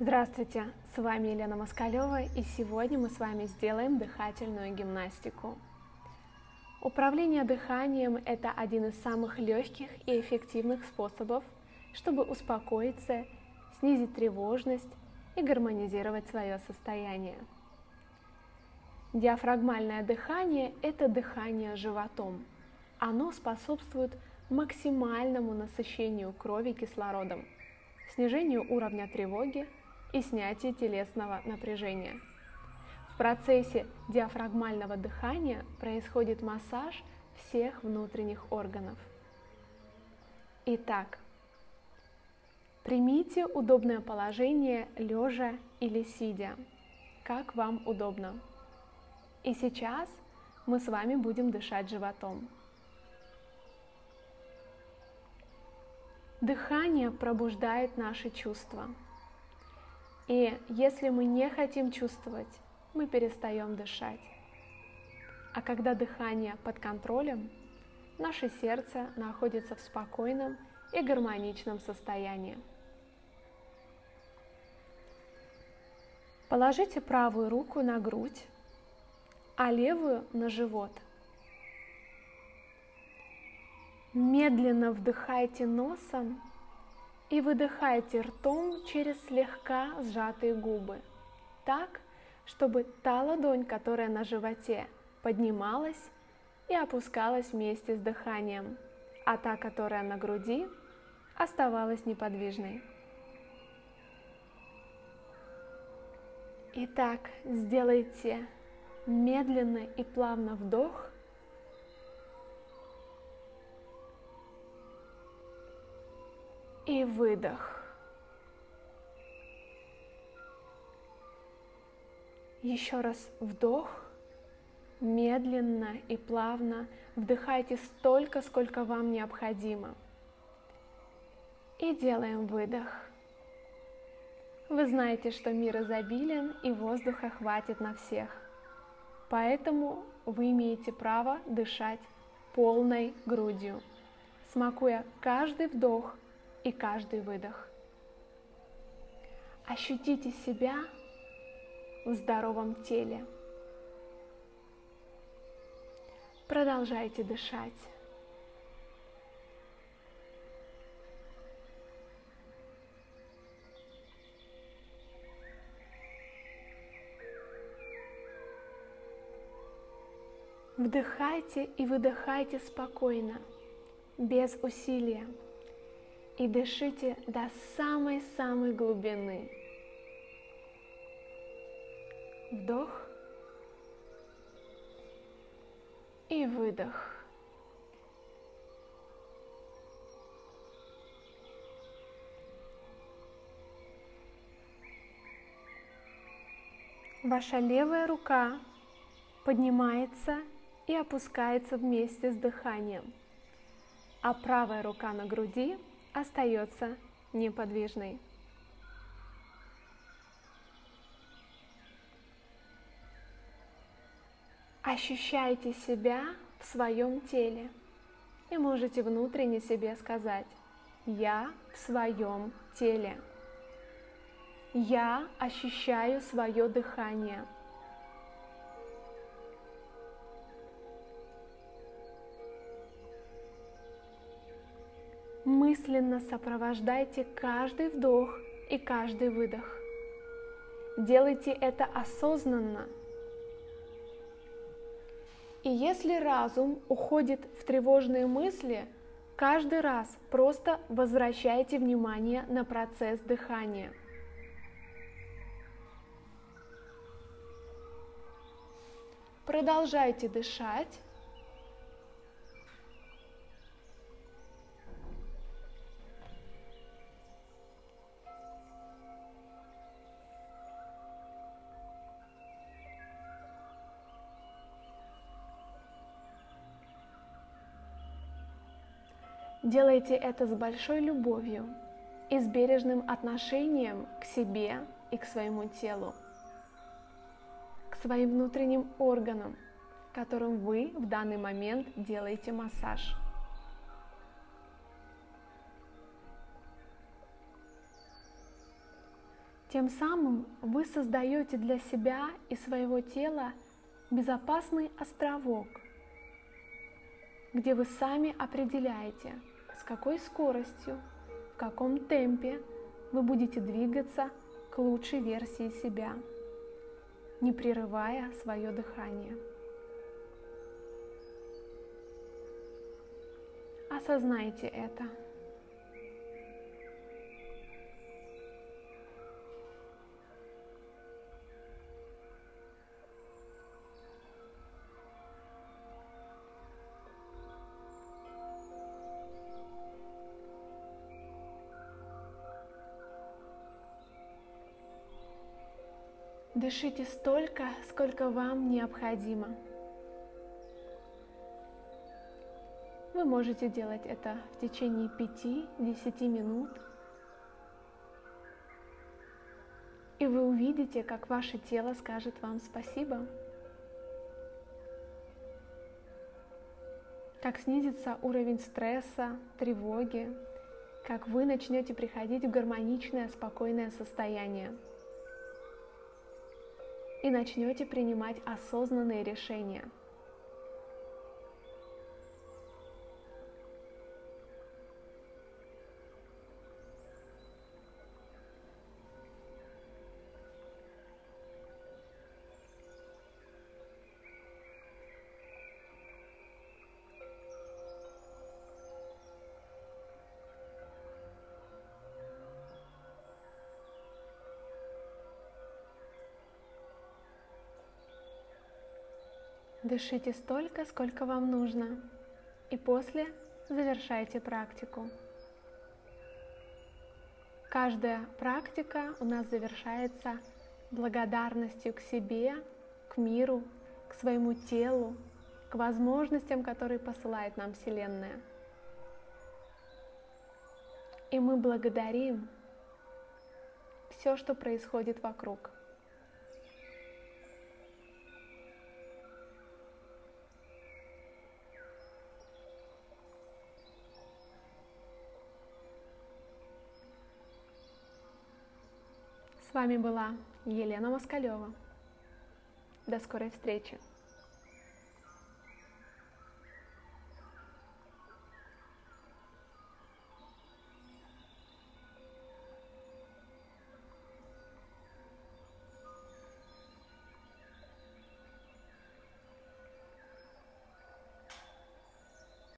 Здравствуйте, с вами Елена Москалева, и сегодня мы с вами сделаем дыхательную гимнастику. Управление дыханием – это один из самых легких и эффективных способов, чтобы успокоиться, снизить тревожность и гармонизировать свое состояние. Диафрагмальное дыхание – это дыхание животом. Оно способствует максимальному насыщению крови кислородом, снижению уровня тревоги – и снятие телесного напряжения. В процессе диафрагмального дыхания происходит массаж всех внутренних органов. Итак, примите удобное положение лежа или сидя, как вам удобно. И сейчас мы с вами будем дышать животом. Дыхание пробуждает наши чувства – и если мы не хотим чувствовать, мы перестаем дышать. А когда дыхание под контролем, наше сердце находится в спокойном и гармоничном состоянии. Положите правую руку на грудь, а левую на живот. Медленно вдыхайте носом и выдыхайте ртом через слегка сжатые губы, так, чтобы та ладонь, которая на животе, поднималась и опускалась вместе с дыханием, а та, которая на груди, оставалась неподвижной. Итак, сделайте медленно и плавно вдох и выдох. Еще раз вдох, медленно и плавно вдыхайте столько, сколько вам необходимо. И делаем выдох. Вы знаете, что мир изобилен и воздуха хватит на всех. Поэтому вы имеете право дышать полной грудью, смакуя каждый вдох и каждый выдох. Ощутите себя в здоровом теле. Продолжайте дышать. Вдыхайте и выдыхайте спокойно, без усилия и дышите до самой-самой глубины. Вдох и выдох. Ваша левая рука поднимается и опускается вместе с дыханием, а правая рука на груди – остается неподвижной. Ощущайте себя в своем теле и можете внутренне себе сказать «Я в своем теле». Я ощущаю свое дыхание – мысленно сопровождайте каждый вдох и каждый выдох. Делайте это осознанно. И если разум уходит в тревожные мысли, каждый раз просто возвращайте внимание на процесс дыхания. Продолжайте дышать Делайте это с большой любовью и с бережным отношением к себе и к своему телу, к своим внутренним органам, которым вы в данный момент делаете массаж. Тем самым вы создаете для себя и своего тела безопасный островок, где вы сами определяете, с какой скоростью, в каком темпе вы будете двигаться к лучшей версии себя, не прерывая свое дыхание. Осознайте это. Дышите столько, сколько вам необходимо. Вы можете делать это в течение 5-10 минут. И вы увидите, как ваше тело скажет вам спасибо. Как снизится уровень стресса, тревоги, как вы начнете приходить в гармоничное, спокойное состояние и начнете принимать осознанные решения. Дышите столько, сколько вам нужно, и после завершайте практику. Каждая практика у нас завершается благодарностью к себе, к миру, к своему телу, к возможностям, которые посылает нам Вселенная. И мы благодарим все, что происходит вокруг. С вами была Елена Москалева. До скорой встречи!